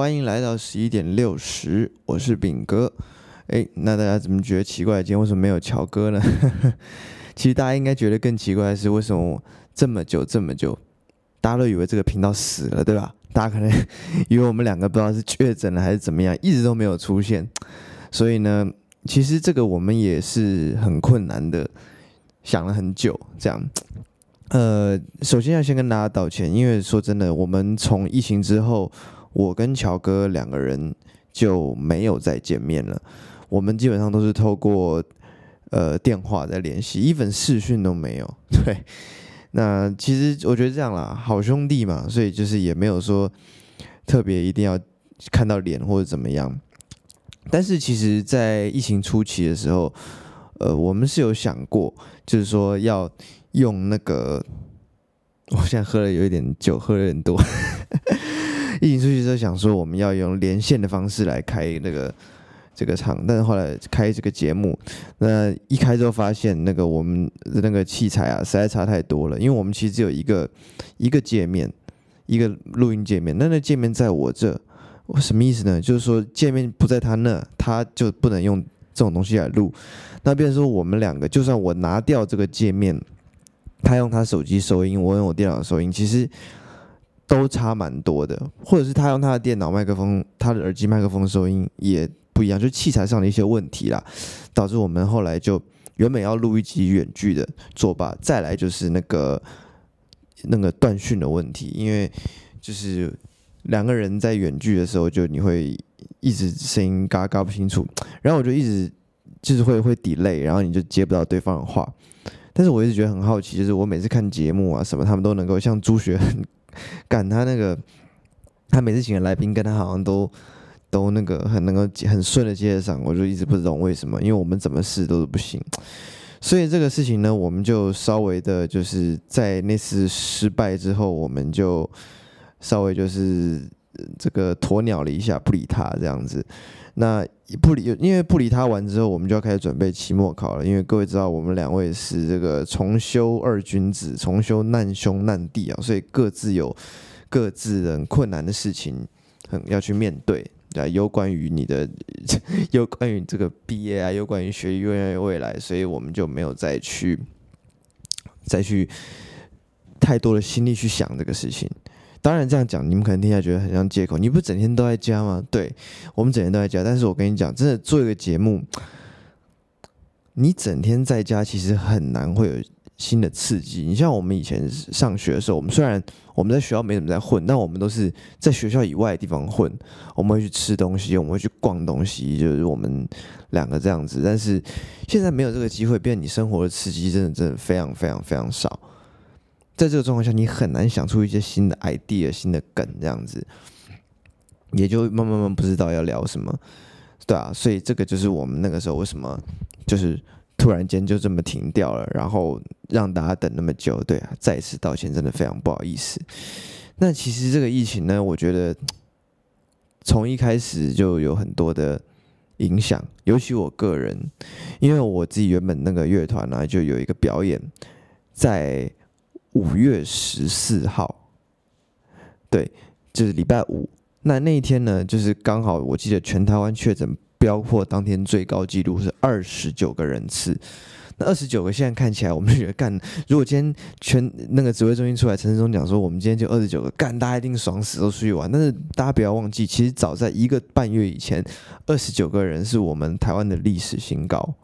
欢迎来到十一点六十，我是炳哥。哎，那大家怎么觉得奇怪？今天为什么没有乔哥呢？其实大家应该觉得更奇怪的是，为什么这么久这么久，大家都以为这个频道死了，对吧？大家可能以为我们两个不知道是确诊了还是怎么样，一直都没有出现。所以呢，其实这个我们也是很困难的，想了很久，这样。呃，首先要先跟大家道歉，因为说真的，我们从疫情之后，我跟乔哥两个人就没有再见面了。我们基本上都是透过呃电话在联系，一份视讯都没有。对，那其实我觉得这样啦，好兄弟嘛，所以就是也没有说特别一定要看到脸或者怎么样。但是其实，在疫情初期的时候，呃，我们是有想过，就是说要。用那个，我现在喝了有一点酒，喝了有点多。疫情出去之后，想说我们要用连线的方式来开那个这个场，但是后来开这个节目，那一开之后发现那个我们的那个器材啊，实在差太多了。因为我们其实只有一个一个界面，一个录音界面，那那界面在我这，我什么意思呢？就是说界面不在他那，他就不能用这种东西来录。那变成说我们两个，就算我拿掉这个界面。他用他手机收音，我用我电脑收音，其实都差蛮多的。或者是他用他的电脑麦克风、他的耳机麦克风收音也不一样，就器材上的一些问题啦，导致我们后来就原本要录一集远距的作罢。再来就是那个那个断讯的问题，因为就是两个人在远距的时候，就你会一直声音嘎嘎不清楚，然后我就一直就是会会 delay，然后你就接不到对方的话。但是我一直觉得很好奇，就是我每次看节目啊什么，他们都能够像朱学赶他那个，他每次请的来宾跟他好像都都那个很能够很顺的接得上，我就一直不懂为什么，因为我们怎么试都是不行。所以这个事情呢，我们就稍微的就是在那次失败之后，我们就稍微就是这个鸵鸟了一下，不理他这样子。那不理，因为不理他完之后，我们就要开始准备期末考了。因为各位知道，我们两位是这个重修二君子，重修难兄难弟啊，所以各自有各自的困难的事情，很要去面对。对，有关于你的，有关于这个毕业啊，有关于学业，有关于未来，所以我们就没有再去再去太多的心力去想这个事情。当然这样讲，你们可能听起来觉得很像借口。你不整天都在家吗？对，我们整天都在家。但是我跟你讲，真的做一个节目，你整天在家其实很难会有新的刺激。你像我们以前上学的时候，我们虽然我们在学校没怎么在混，但我们都是在学校以外的地方混。我们会去吃东西，我们会去逛东西，就是我们两个这样子。但是现在没有这个机会，变你生活的刺激真的真的非常非常非常少。在这个状况下，你很难想出一些新的 idea、新的梗，这样子，也就慢慢慢不知道要聊什么，对啊，所以这个就是我们那个时候为什么就是突然间就这么停掉了，然后让大家等那么久，对啊，再次道歉，真的非常不好意思。那其实这个疫情呢，我觉得从一开始就有很多的影响，尤其我个人，因为我自己原本那个乐团呢，就有一个表演在。五月十四号，对，就是礼拜五。那那一天呢，就是刚好我记得全台湾确诊飙破当天最高纪录是二十九个人次。那二十九个现在看起来，我们就觉得干，如果今天全那个指挥中心出来，陈时中讲说我们今天就二十九个干，大家一定爽死，都出去玩。但是大家不要忘记，其实早在一个半月以前，二十九个人是我们台湾的历史新高，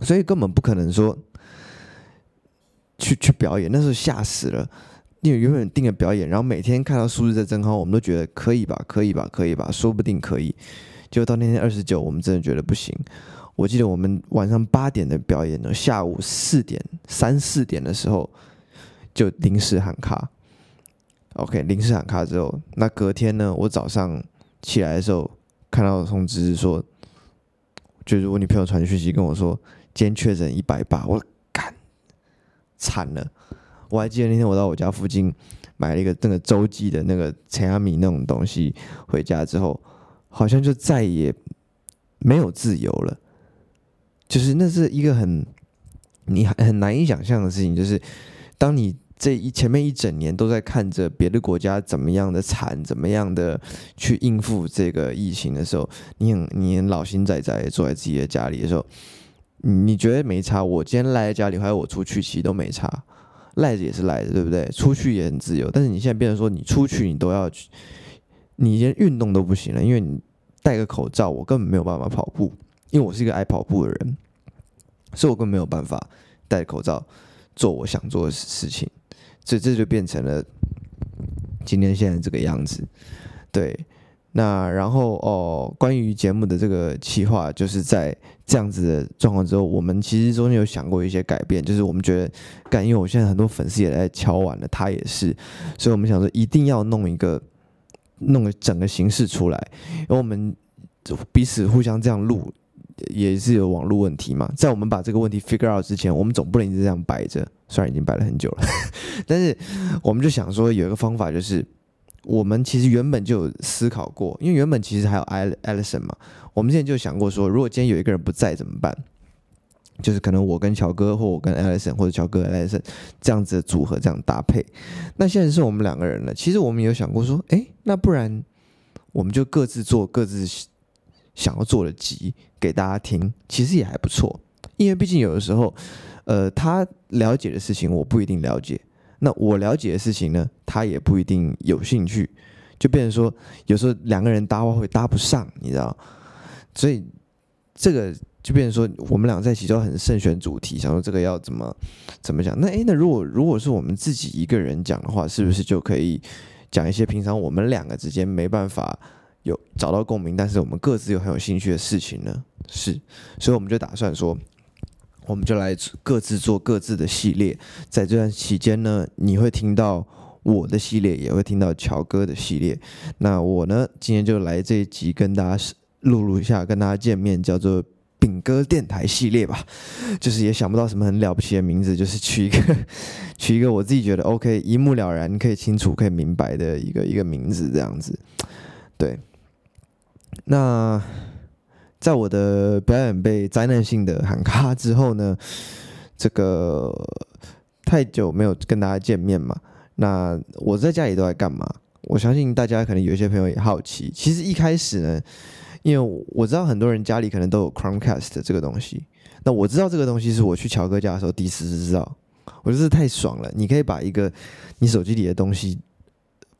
所以根本不可能说。去去表演，那时候吓死了，因为原本定了表演，然后每天看到数字在增高，我们都觉得可以吧，可以吧，可以吧，说不定可以。结果到那天二十九，我们真的觉得不行。我记得我们晚上八点的表演呢，下午四点三四点的时候就临时喊卡。OK，临时喊卡之后，那隔天呢，我早上起来的时候看到通知说，就是我女朋友传讯息跟我说，今天确诊一百八，我。惨了！我还记得那天我到我家附近买了一个那个洲际的那个陈亚米那种东西，回家之后好像就再也没有自由了。就是那是一个很你很难以想象的事情，就是当你这一前面一整年都在看着别的国家怎么样的惨，怎么样的去应付这个疫情的时候，你很你很老心仔仔坐在自己的家里的时候，你觉得没差？我今天赖在家里，还有我出去，其实都没差，赖着也是赖着，对不对？出去也很自由，但是你现在变成说，你出去你都要去，你连运动都不行了，因为你戴个口罩，我根本没有办法跑步，因为我是一个爱跑步的人，所以我根本没有办法戴口罩做我想做的事情。所以这就变成了今天现在这个样子，对。那然后哦，关于节目的这个企划，就是在这样子的状况之后，我们其实中间有想过一些改变，就是我们觉得，干，因为我现在很多粉丝也在敲碗了，他也是，所以我们想说一定要弄一个弄个整个形式出来，因为我们彼此互相这样录。也是有网络问题嘛，在我们把这个问题 figure out 之前，我们总不能一直这样摆着，虽然已经摆了很久了，但是我们就想说有一个方法，就是我们其实原本就有思考过，因为原本其实还有 Alison 嘛，我们之前就想过说，如果今天有一个人不在怎么办？就是可能我跟乔哥，或我跟 Alison，或者乔哥 Alison 这样子的组合，这样搭配。那现在是我们两个人了，其实我们有想过说，哎，那不然我们就各自做各自。想要做的集给大家听，其实也还不错，因为毕竟有的时候，呃，他了解的事情我不一定了解，那我了解的事情呢，他也不一定有兴趣，就变成说有时候两个人搭话会搭不上，你知道，所以这个就变成说我们俩在一起就很慎选主题，想说这个要怎么怎么讲。那诶，那如果如果是我们自己一个人讲的话，是不是就可以讲一些平常我们两个之间没办法。有找到共鸣，但是我们各自又很有兴趣的事情呢？是，所以我们就打算说，我们就来各自做各自的系列。在这段期间呢，你会听到我的系列，也会听到乔哥的系列。那我呢，今天就来这一集跟大家录录一下，跟大家见面，叫做“饼哥电台”系列吧。就是也想不到什么很了不起的名字，就是取一个取一个我自己觉得 OK、一目了然、可以清楚、可以明白的一个一个名字，这样子。对。那在我的表演被灾难性的喊卡之后呢，这个太久没有跟大家见面嘛，那我在家里都在干嘛？我相信大家可能有一些朋友也好奇。其实一开始呢，因为我知道很多人家里可能都有 Chromecast 这个东西，那我知道这个东西是我去乔哥家的时候第一次知道，我觉得太爽了。你可以把一个你手机里的东西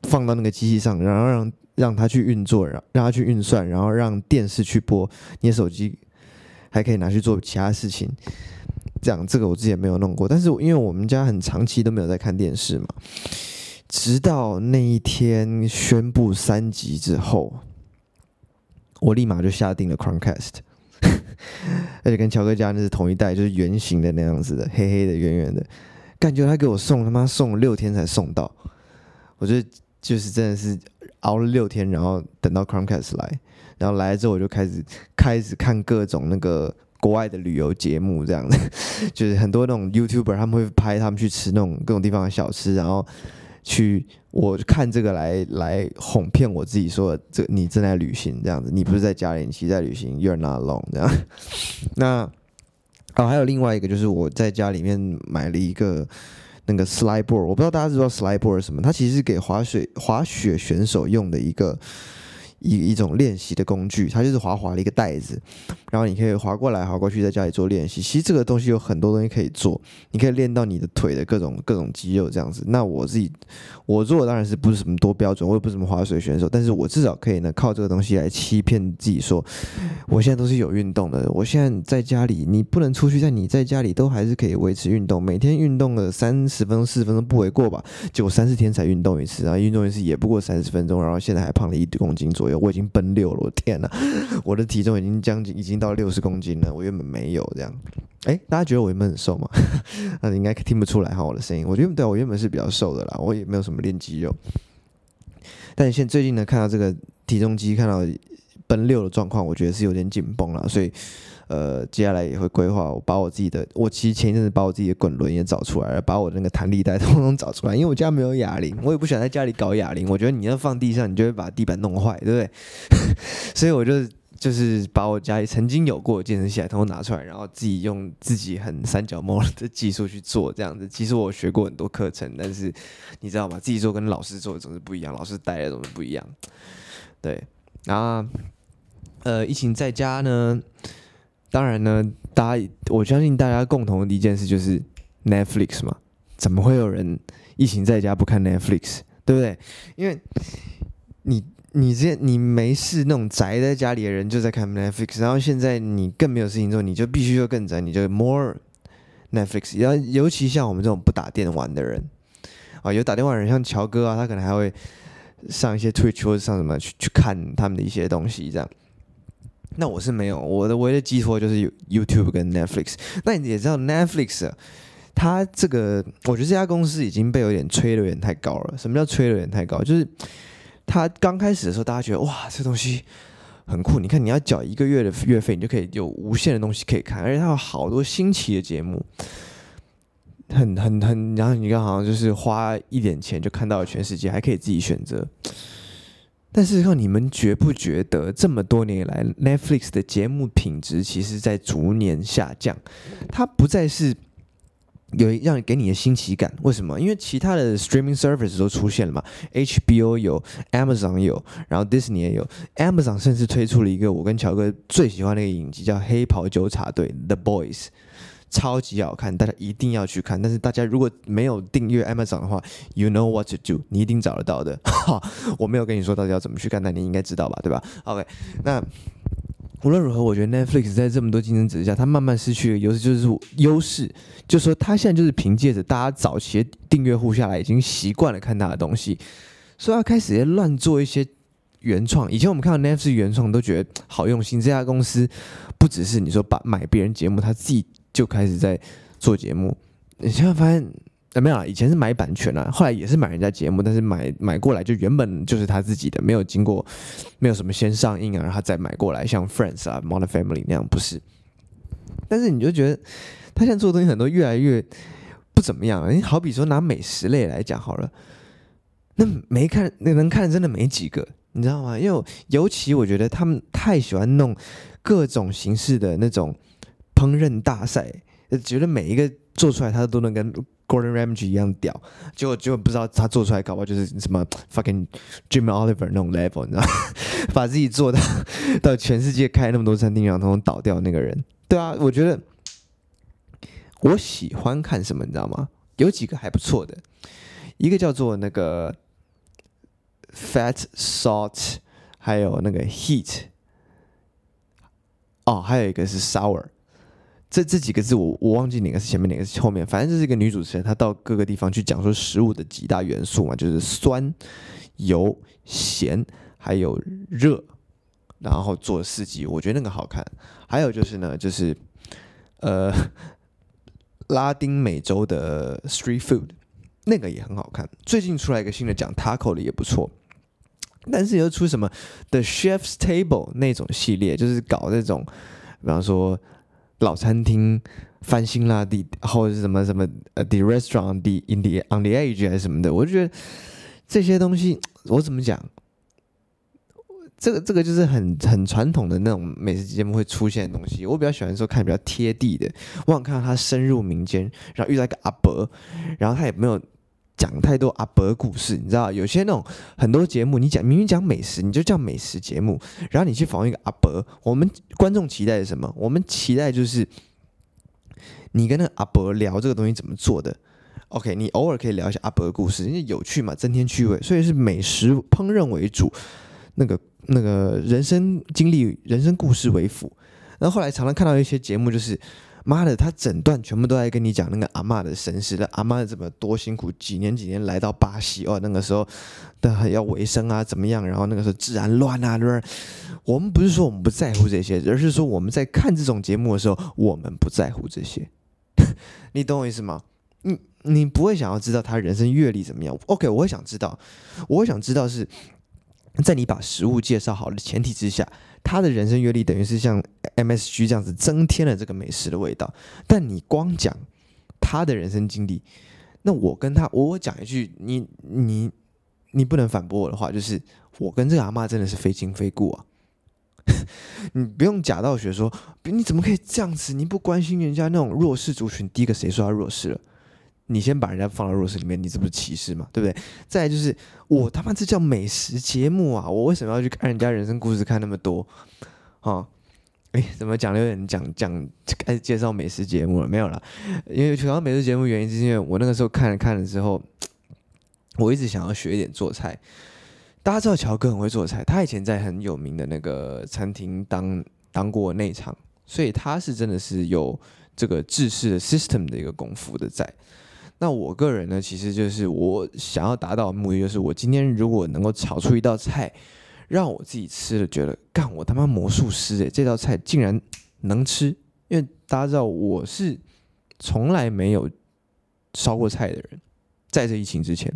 放到那个机器上，然后让让它去运作，让让它去运算，然后让电视去播，你的手机还可以拿去做其他事情。这样，这个我之前没有弄过，但是因为我们家很长期都没有在看电视嘛，直到那一天宣布三级之后，我立马就下定了 Chromecast，而且跟乔哥家那是同一代，就是圆形的那样子的，黑黑的、圆圆的，感觉他给我送他妈送了六天才送到，我觉得就是真的是。熬了六天，然后等到 Chromecast 来，然后来了之后我就开始开始看各种那个国外的旅游节目，这样子，就是很多那种 YouTuber 他们会拍他们去吃那种各种地方的小吃，然后去我看这个来来哄骗我自己说，这你正在旅行这样子，你不是在家里，你其实在旅行，You're not alone 这样。那哦，还有另外一个就是我在家里面买了一个。那个 slide board，我不知道大家知道 slide board 是什么？它其实是给滑雪滑雪选手用的一个。一一种练习的工具，它就是滑滑的一个袋子，然后你可以滑过来滑过去，在家里做练习。其实这个东西有很多东西可以做，你可以练到你的腿的各种各种肌肉这样子。那我自己我做的当然是不是什么多标准，我也不是什么滑水选手，但是我至少可以呢靠这个东西来欺骗自己说，我现在都是有运动的。我现在在家里，你不能出去，在你在家里都还是可以维持运动，每天运动了三十分钟、四十分钟不为过吧？结果三四天才运动一次，然后运动一次也不过三十分钟，然后现在还胖了一公斤左右。我已经奔六了，我天呐！我的体重已经将近已经到六十公斤了，我原本没有这样。哎，大家觉得我原本很瘦吗？那应该听不出来哈，我的声音。我觉得对，我原本是比较瘦的啦，我也没有什么练肌肉。但现最近呢，看到这个体重机，看到奔六的状况，我觉得是有点紧绷了，所以。呃，接下来也会规划，我把我自己的，我其实前一阵子把我自己的滚轮也找出来了，把我的那个弹力带通通找出来，因为我家没有哑铃，我也不想在家里搞哑铃，我觉得你要放地上，你就会把地板弄坏，对不对？所以我就就是把我家里曾经有过的健身器材通通拿出来，然后自己用自己很三脚猫的技术去做这样子。其实我学过很多课程，但是你知道吗？自己做跟老师做的总是不一样，老师带的总是不一样。对，然后呃，疫情在家呢，当然呢，大家我相信大家共同的一件事就是 Netflix 嘛，怎么会有人疫情在家不看 Netflix？对不对？因为你。你这你没事那种宅在家里的人就在看 Netflix，然后现在你更没有事情做，你就必须就更宅，你就 more Netflix。然后尤其像我们这种不打电玩的人啊，有打电玩的人像乔哥啊，他可能还会上一些 Twitch 或者上什么去去看他们的一些东西这样。那我是没有，我的唯一的寄托就是 YouTube 跟 Netflix。那你也知道 Netflix，它这个我觉得这家公司已经被有点吹得有点太高了。什么叫吹得有点太高？就是。他刚开始的时候，大家觉得哇，这东西很酷。你看，你要缴一个月的月费，你就可以有无限的东西可以看，而且它有好多新奇的节目，很很很。然后你看，好像就是花一点钱就看到了全世界，还可以自己选择。但是，看你们觉不觉得，这么多年来，Netflix 的节目品质其实在逐年下降？它不再是。有让给你的新奇感，为什么？因为其他的 streaming service 都出现了嘛，HBO 有，Amazon 有，然后 Disney 也有，Amazon 甚至推出了一个我跟乔哥最喜欢的一个影集，叫《黑袍纠察队》The Boys，超级好看，大家一定要去看。但是大家如果没有订阅 Amazon 的话，You know what to do，你一定找得到的。哈，我没有跟你说到底要怎么去看，但你应该知道吧，对吧？OK，那。无论如何，我觉得 Netflix 在这么多竞争之下，它慢慢失去了优势，就是优势，就是说它现在就是凭借着大家早期订阅户下来，已经习惯了看它的东西，所以要开始乱做一些原创。以前我们看到 Netflix 原创都觉得好用心，这家公司不只是你说把买别人节目，他自己就开始在做节目。你现在发现。怎么样？以前是买版权啊，后来也是买人家节目，但是买买过来就原本就是他自己的，没有经过，没有什么先上映啊，然后再买过来，像 Friends 啊、Modern Family 那样不是。但是你就觉得他现在做的东西很多越来越不怎么样。你好比说拿美食类来讲好了，那没看那能看真的没几个，你知道吗？因为尤其我觉得他们太喜欢弄各种形式的那种烹饪大赛，觉得每一个做出来他都能跟。Gordon Ramsay 一样屌，结果结果不知道他做出来搞不好就是什么 fucking Jimmy Oliver 那种 level，你知道？把自己做到 到全世界开那么多餐厅，然后通通倒掉那个人。对啊，我觉得我喜欢看什么，你知道吗？有几个还不错的，一个叫做那个 Fat Salt，还有那个 Heat，哦，还有一个是 Sour。这这几个字我我忘记哪个是前面哪个是后面，反正这是一个女主持人，她到各个地方去讲说食物的几大元素嘛，就是酸、油、咸，还有热，然后做四集，我觉得那个好看。还有就是呢，就是呃拉丁美洲的 street food，那个也很好看。最近出来一个新的讲 taco 的也不错，但是又出什么 The Chef's Table 那种系列，就是搞这种，比方说。老餐厅翻新啦，第或者是什么什么呃，the restaurant the in the on the edge 还是什么的，我就觉得这些东西我怎么讲？这个这个就是很很传统的那种美食节目会出现的东西。我比较喜欢说看比较贴地的，我想看到他深入民间，然后遇到一个阿伯，然后他也没有。讲太多阿伯故事，你知道，有些那种很多节目，你讲明明讲美食，你就叫美食节目，然后你去访问一个阿伯，我们观众期待是什么？我们期待就是你跟那个阿伯聊这个东西怎么做的。OK，你偶尔可以聊一下阿伯的故事，因为有趣嘛，增添趣味，所以是美食烹饪为主，那个那个人生经历、人生故事为辅。然后后来常常看到一些节目，就是。妈的，他整段全部都在跟你讲那个阿嬷的身世，那阿嬷怎么多辛苦，几年几年来到巴西哦，那个时候的要维生啊，怎么样？然后那个时候治安乱啊，对不对？我们不是说我们不在乎这些，而是说我们在看这种节目的时候，我们不在乎这些。你懂我意思吗？你你不会想要知道他人生阅历怎么样？OK，我会想知道，我会想知道是在你把食物介绍好的前提之下。他的人生阅历等于是像 MSG 这样子增添了这个美食的味道，但你光讲他的人生经历，那我跟他，我讲一句，你你你不能反驳我的话，就是我跟这个阿嬷真的是非亲非故啊。你不用假道学说，你怎么可以这样子？你不关心人家那种弱势族群，第一个谁说他弱势了？你先把人家放到弱势里面，你这不是歧视吗？对不对？再就是我他妈这叫美食节目啊！我为什么要去看人家人生故事看那么多？啊？哎，怎么讲的有点讲讲开始介绍美食节目了？没有了，因为主要美食节目原因是因为我那个时候看了看了之后，我一直想要学一点做菜。大家知道乔哥很会做菜，他以前在很有名的那个餐厅当当过内场，所以他是真的是有这个制式的 system 的一个功夫的在。那我个人呢，其实就是我想要达到的目的，就是我今天如果能够炒出一道菜，让我自己吃了觉得，干我他妈魔术师诶，这道菜竟然能吃。因为大家知道我是从来没有烧过菜的人，在这疫情之前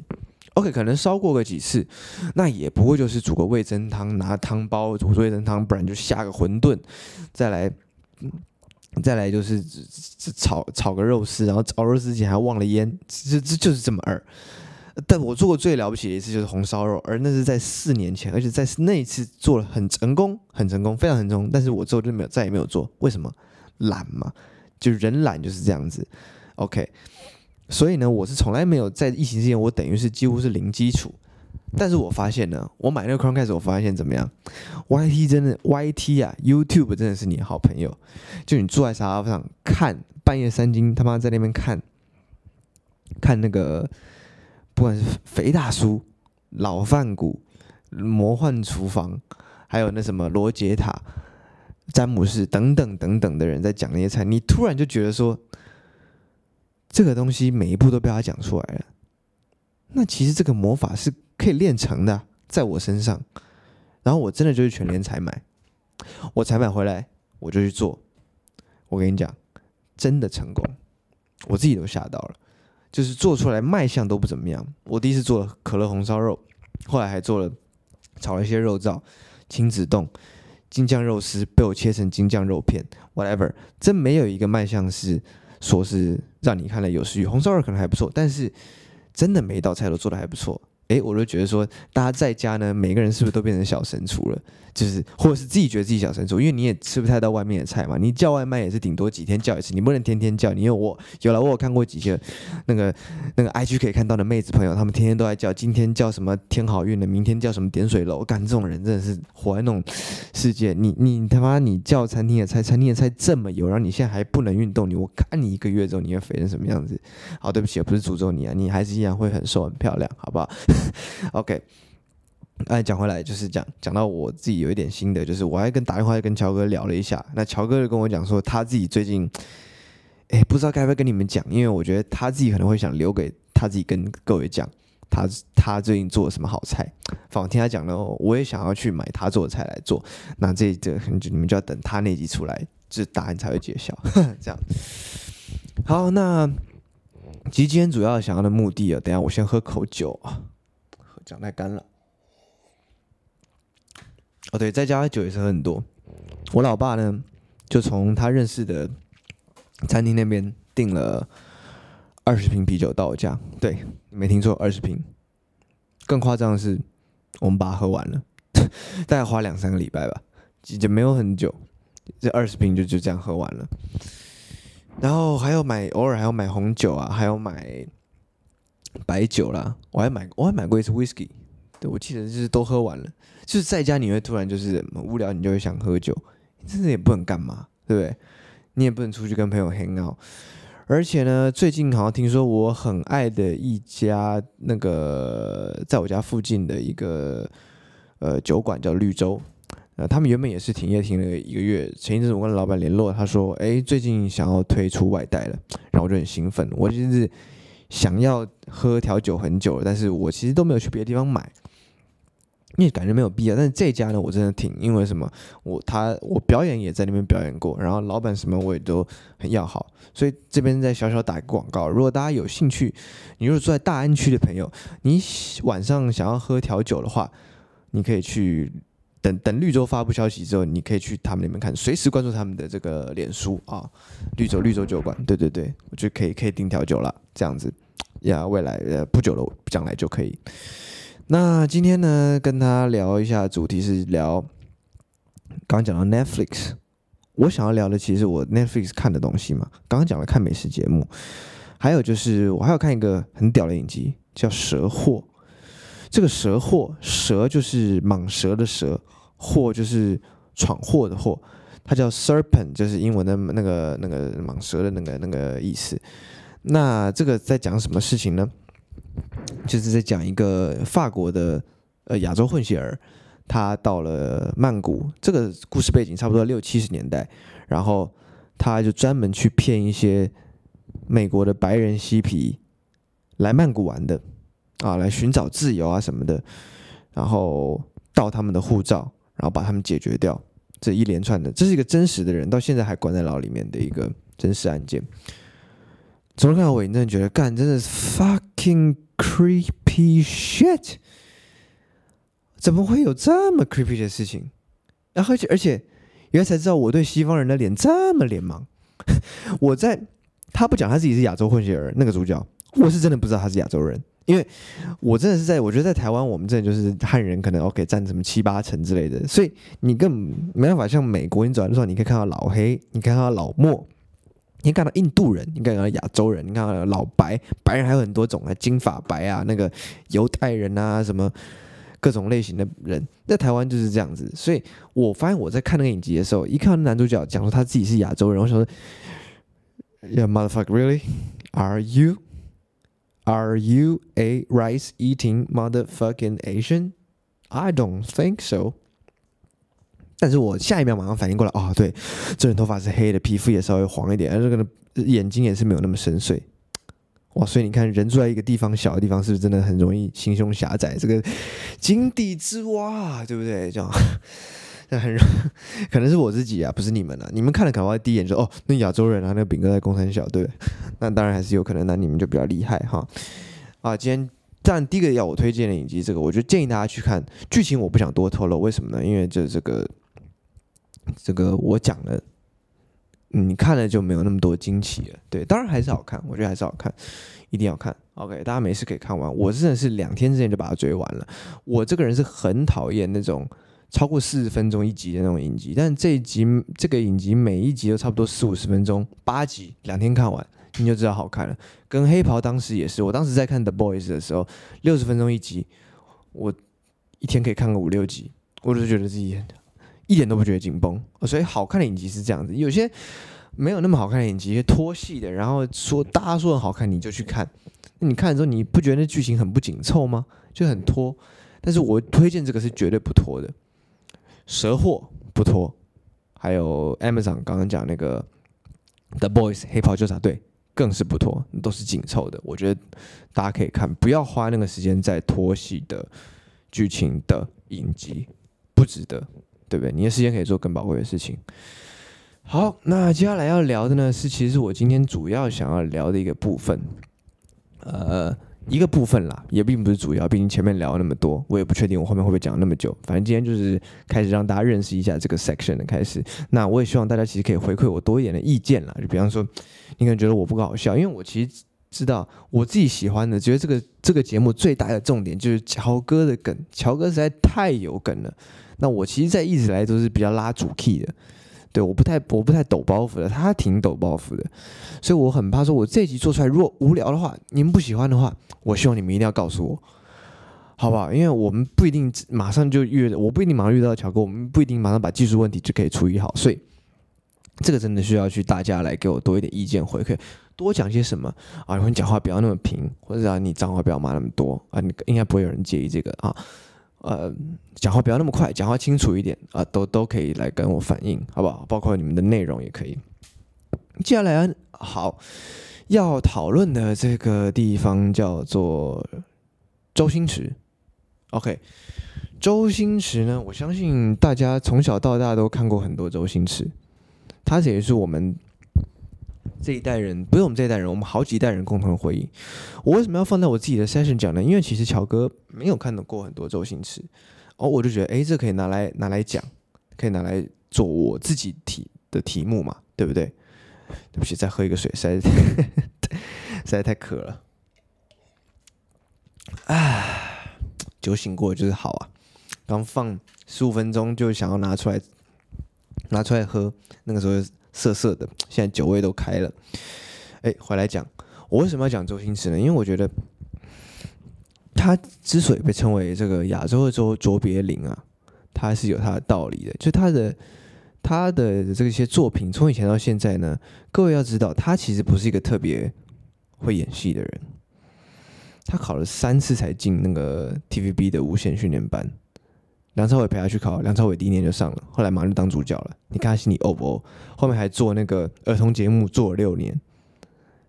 ，OK，可能烧过个几次，那也不会就是煮个味增汤，拿汤包煮味增汤，不然就下个馄饨，再来。再来就是炒炒个肉丝，然后炒肉丝之前还忘了腌，这这就是这么二。但我做过最了不起的一次就是红烧肉，而那是在四年前，而且在那一次做了很成功，很成功，非常成功。但是我之后就没有再也没有做，为什么？懒嘛，就人懒就是这样子。OK，所以呢，我是从来没有在疫情之前，我等于是几乎是零基础。但是我发现呢，我买那个 Chromecast，我发现怎么样？YT 真的，YT 啊，YouTube 真的是你的好朋友。就你坐在沙发上看，半夜三更他妈在那边看，看那个，不管是肥大叔、老饭骨、魔幻厨房，还有那什么罗杰塔、詹姆士等等等等的人在讲那些菜，你突然就觉得说，这个东西每一步都被他讲出来了。那其实这个魔法是。可以练成的，在我身上，然后我真的就是全年采买，我采买回来我就去做，我跟你讲，真的成功，我自己都吓到了，就是做出来卖相都不怎么样。我第一次做了可乐红烧肉，后来还做了炒了一些肉燥、亲子冻、京酱肉丝被我切成京酱肉片，whatever，真没有一个卖相是说是让你看了有食欲。红烧肉可能还不错，但是真的每一道菜都做的还不错。哎，我就觉得说，大家在家呢，每个人是不是都变成小神厨了？就是，或者是自己觉得自己小神厨，因为你也吃不太到外面的菜嘛。你叫外卖也是顶多几天叫一次，你不能天天叫。你有我有了，我有看过几个那个那个 IG 可以看到的妹子朋友，他们天天都在叫，今天叫什么天好运的，明天叫什么点水楼。干这种人真的是活在那种世界。你你他妈你叫餐厅的菜，餐厅的菜这么油，然后你现在还不能运动，你我看你一个月之后你会肥成什么样子？好，对不起，不是诅咒你啊，你还是依然会很瘦很漂亮，好不好？OK，哎，讲回来就是讲讲到我自己有一点心得，就是我还跟打电话跟乔哥聊了一下，那乔哥就跟我讲说他自己最近，哎，不知道该不该跟你们讲，因为我觉得他自己可能会想留给他自己跟各位讲，他他最近做了什么好菜，反正听他讲了，我也想要去买他做的菜来做，那这这你们就要等他那集出来，这答案才会揭晓，这样。好，那。其实今天主要想要的目的啊，等下我先喝口酒啊，讲太干了。哦，对，在家的酒也是喝很多。我老爸呢，就从他认识的餐厅那边订了二十瓶啤酒到我家。对，没听错，二十瓶。更夸张的是，我们把它喝完了，大概花两三个礼拜吧，也没有很久，这二十瓶就就这样喝完了。然后还要买，偶尔还要买红酒啊，还要买白酒啦。我还买，我还买过一次 whisky。对，我记得就是都喝完了。就是在家你会突然就是无聊，你就会想喝酒，真的也不能干嘛，对不对？你也不能出去跟朋友 hang out。而且呢，最近好像听说我很爱的一家那个在我家附近的一个呃酒馆叫绿洲。呃，他们原本也是停业停了一个月。前一阵子我跟老板联络，他说：“哎，最近想要推出外带了。”然后我就很兴奋，我就是想要喝调酒很久了，但是我其实都没有去别的地方买，因为感觉没有必要。但是这家呢，我真的挺，因为什么？我他我表演也在那边表演过，然后老板什么我也都很要好，所以这边再小小打一个广告。如果大家有兴趣，你如果住在大安区的朋友，你晚上想要喝调酒的话，你可以去。等等，绿洲发布消息之后，你可以去他们那边看，随时关注他们的这个脸书啊。绿洲绿洲酒馆，对对对，我就可以可以订调酒了，这样子呀，未来呃不久了，将来就可以。那今天呢，跟他聊一下，主题是聊刚讲到 Netflix，我想要聊的其实我 Netflix 看的东西嘛。刚刚讲了看美食节目，还有就是我还要看一个很屌的影集，叫《蛇祸》。这个蛇祸，蛇就是蟒蛇的蛇，祸就是闯祸的祸，它叫 serpent，就是英文的那个那个蟒蛇的那个那个意思。那这个在讲什么事情呢？就是在讲一个法国的呃亚洲混血儿，他到了曼谷，这个故事背景差不多六七十年代，然后他就专门去骗一些美国的白人嬉皮来曼谷玩的。啊，来寻找自由啊什么的，然后盗他们的护照，然后把他们解决掉，这一连串的，这是一个真实的人，到现在还关在牢里面的一个真实案件。从头看到尾，你真的觉得干，真的是 fucking creepy shit，怎么会有这么 creepy 的事情？然后而且而且，原来才知道我对西方人的脸这么脸盲。我在他不讲他自己是亚洲混血儿，那个主角，我是真的不知道他是亚洲人。因为我真的是在，我觉得在台湾，我们真的就是汉人，可能 OK 占什么七八成之类的，所以你根本没办法像美国，你走的时候，你可以看到老黑，你看到老墨，你看到印度人，你看到亚洲人，你看到老白，白人还有很多种啊，金发白啊，那个犹太人啊，什么各种类型的人，在台湾就是这样子。所以我发现我在看那个影集的时候，一看到男主角讲说他自己是亚洲人，我想说，Yeah, motherfucker, really? Are you? Are you a rice-eating motherfucking Asian? I don't think so. 但是我下一秒马上反应过来，哦，对，这人头发是黑的，皮肤也稍微黄一点，而这个眼睛也是没有那么深邃。哇，所以你看，人住在一个地方小的地方，是不是真的很容易心胸狭窄？这个井底之蛙，对不对？这样。那很，可能是我自己啊，不是你们啊。你们看了可能第一眼就哦，那亚洲人啊，那个饼哥在公三小，对，那当然还是有可能。那你们就比较厉害哈。啊，今天当然第一个要我推荐的影集，这个我就建议大家去看。剧情我不想多透露，为什么呢？因为这这个这个我讲了，你看了就没有那么多惊奇了。对，当然还是好看，我觉得还是好看，一定要看。OK，大家没事可以看完。我真的是两天之前就把它追完了。我这个人是很讨厌那种。超过四十分钟一集的那种影集，但这一集这个影集每一集都差不多四五十分钟，八集两天看完，你就知道好看了。跟黑袍当时也是，我当时在看 The Boys 的时候，六十分钟一集，我一天可以看个五六集，我就觉得自己一点都不觉得紧绷。所以好看的影集是这样子，有些没有那么好看的影集，拖戏的，然后说大家说很好看，你就去看，那你看了之后你不觉得那剧情很不紧凑吗？就很拖。但是我推荐这个是绝对不拖的。蛇货不拖，还有 Amazon 刚刚讲那个 The Boys 黑袍纠察队更是不拖，都是紧凑的。我觉得大家可以看，不要花那个时间在拖戏的剧情的影集，不值得，对不对？你的时间可以做更宝贵的事情。好，那接下来要聊的呢，是其实我今天主要想要聊的一个部分，呃。一个部分啦，也并不是主要。毕竟前面聊了那么多，我也不确定我后面会不会讲那么久。反正今天就是开始让大家认识一下这个 section 的开始。那我也希望大家其实可以回馈我多一点的意见啦。就比方说，你可能觉得我不搞笑，因为我其实知道我自己喜欢的，觉得这个这个节目最大的重点就是乔哥的梗。乔哥实在太有梗了。那我其实，在一直来都是比较拉主 key 的。对，我不太我不太抖包袱的，他挺抖包袱的，所以我很怕说，我这一集做出来如果无聊的话，你们不喜欢的话，我希望你们一定要告诉我，好不好？因为我们不一定马上就遇，我不一定马上遇到乔哥，我们不一定马上把技术问题就可以处理好，所以这个真的需要去大家来给我多一点意见回馈，多讲些什么啊？你讲话不要那么平，或者你脏话不要骂那么多啊，你应该不会有人介意这个啊。呃，讲话不要那么快，讲话清楚一点啊，都都可以来跟我反映，好不好？包括你们的内容也可以。接下来好要讨论的这个地方叫做周星驰。OK，周星驰呢，我相信大家从小到大都看过很多周星驰，他也是我们。这一代人不是我们这一代人，我们好几代人共同的回忆。我为什么要放在我自己的 session 讲呢？因为其实乔哥没有看到过很多周星驰，哦，我就觉得，哎，这可以拿来拿来讲，可以拿来做我自己题的题目嘛，对不对？对不起，再喝一个水，实在 实在太渴了。啊，酒醒过就是好啊，刚放十五分钟就想要拿出来拿出来喝，那个时候涩涩的，现在酒味都开了。哎，回来讲，我为什么要讲周星驰呢？因为我觉得他之所以被称为这个亚洲的卓卓别林啊，他是有他的道理的。就他的他的这些作品，从以前到现在呢，各位要知道，他其实不是一个特别会演戏的人。他考了三次才进那个 TVB 的无线训练班。梁朝伟陪他去考，梁朝伟第一年就上了，后来马上就当主角了。你看他心里欧不欧？后面还做那个儿童节目，做了六年，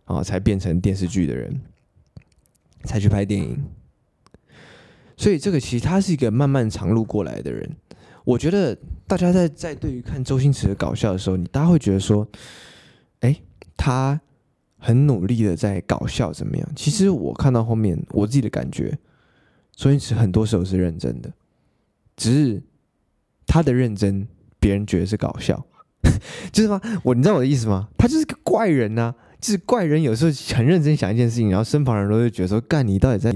啊，才变成电视剧的人，才去拍电影。所以这个其实他是一个漫漫长路过来的人。我觉得大家在在对于看周星驰的搞笑的时候，你大家会觉得说，哎，他很努力的在搞笑怎么样？其实我看到后面，我自己的感觉，周星驰很多时候是认真的。只是他的认真，别人觉得是搞笑，就是吗？我你知道我的意思吗？他就是个怪人呐、就是怪人。有时候很认真想一件事情，然后身旁人都会觉得说：“干，你到底在……”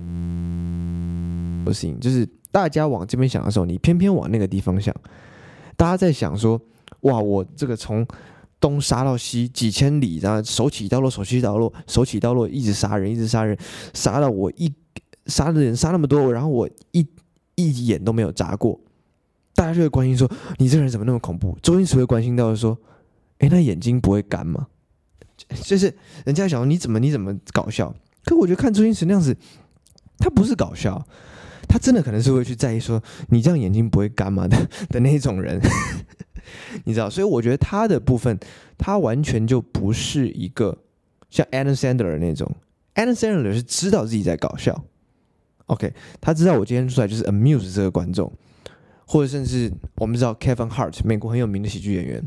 不行，就是大家往这边想的时候，你偏偏往那个地方想。大家在想说：“哇，我这个从东杀到西几千里，然后手起刀落，手起刀落，手起刀落，一直杀人，一直杀人，杀到我一杀的人杀那么多，然后我一。”一眼都没有眨过，大家就会关心说：“你这个人怎么那么恐怖？”周星驰会关心到说：“哎，那眼睛不会干吗？”就是人家想：“你怎么你怎么搞笑？”可我觉得看周星驰那样子，他不是搞笑，他真的可能是会去在意说：“你这样眼睛不会干吗？”的的那种人，你知道？所以我觉得他的部分，他完全就不是一个像 Adam Sandler 那种，Adam Sandler 是知道自己在搞笑。OK，他知道我今天出来就是 amuse 这个观众，或者甚至我们知道 Kevin Hart，美国很有名的喜剧演员，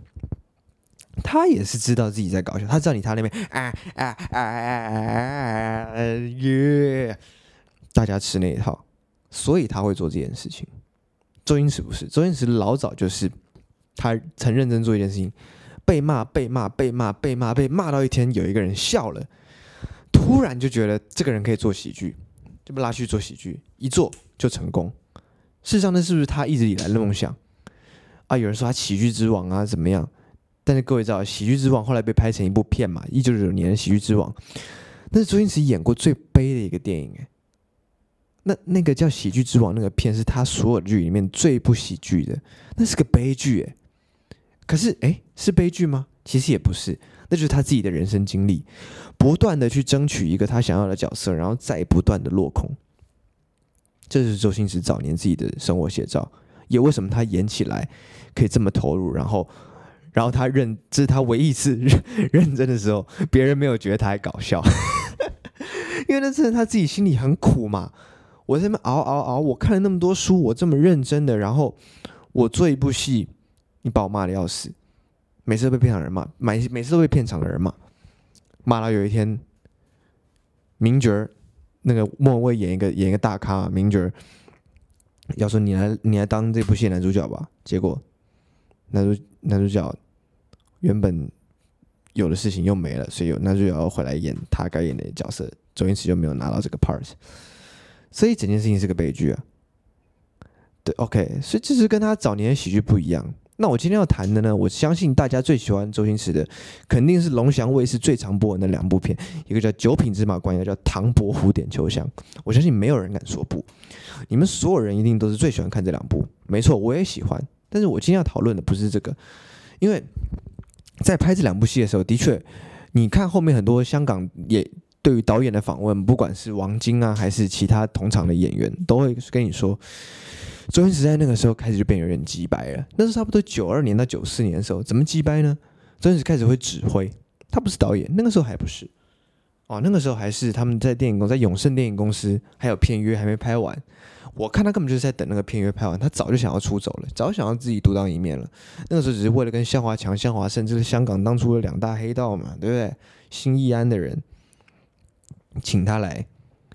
他也是知道自己在搞笑，他知道你他那边啊啊啊啊耶，大家吃那一套，所以他会做这件事情。周星驰不是，周星驰老早就是他曾认真做一件事情，被骂被骂被骂被骂被骂到一天有一个人笑了，突然就觉得这个人可以做喜剧。就被拉去做喜剧，一做就成功。事实上，那是不是他一直以来的梦想啊？有人说他喜剧之王啊，怎么样？但是各位知道，喜剧之王后来被拍成一部片嘛？一九九九年的喜剧之王，那是周星驰演过最悲的一个电影哎。那那个叫喜剧之王那个片，是他所有剧里面最不喜剧的，那是个悲剧哎。可是哎，是悲剧吗？其实也不是。那就是他自己的人生经历，不断的去争取一个他想要的角色，然后再不断的落空。这是周星驰早年自己的生活写照，也为什么他演起来可以这么投入，然后，然后他认，这是他唯一一次认，认真的时候，别人没有觉得他还搞笑，因为那真的他自己心里很苦嘛。我在那边熬熬熬，我看了那么多书，我这么认真的，然后我做一部戏，你把我骂的要死。每次都被片场人骂，每每次都被片场的人骂，骂到有一天，名角儿那个莫文蔚演一个演一个大咖，名角儿要说你来你来当这部戏男主角吧，结果男主男主角原本有的事情又没了，所以有男主角要回来演他该演的角色，周星驰就没有拿到这个 part，所以整件事情是个悲剧啊。对，OK，所以这是跟他早年的喜剧不一样。那我今天要谈的呢，我相信大家最喜欢周星驰的，肯定是龙翔卫视最常播的那两部片，一个叫《九品芝麻官》，一个叫《唐伯虎点秋香》。我相信没有人敢说不，你们所有人一定都是最喜欢看这两部。没错，我也喜欢。但是我今天要讨论的不是这个，因为在拍这两部戏的时候，的确，你看后面很多香港也对于导演的访问，不管是王晶啊，还是其他同场的演员，都会跟你说。周星驰在那个时候开始就变有点鸡掰了，那是差不多九二年到九四年的时候，怎么鸡掰呢？周星驰开始会指挥，他不是导演，那个时候还不是，哦，那个时候还是他们在电影公，在永盛电影公司还有片约还没拍完，我看他根本就是在等那个片约拍完，他早就想要出走了，早想要自己独当一面了。那个时候只是为了跟向华强、向华胜，这是香港当初的两大黑道嘛，对不对？新义安的人请他来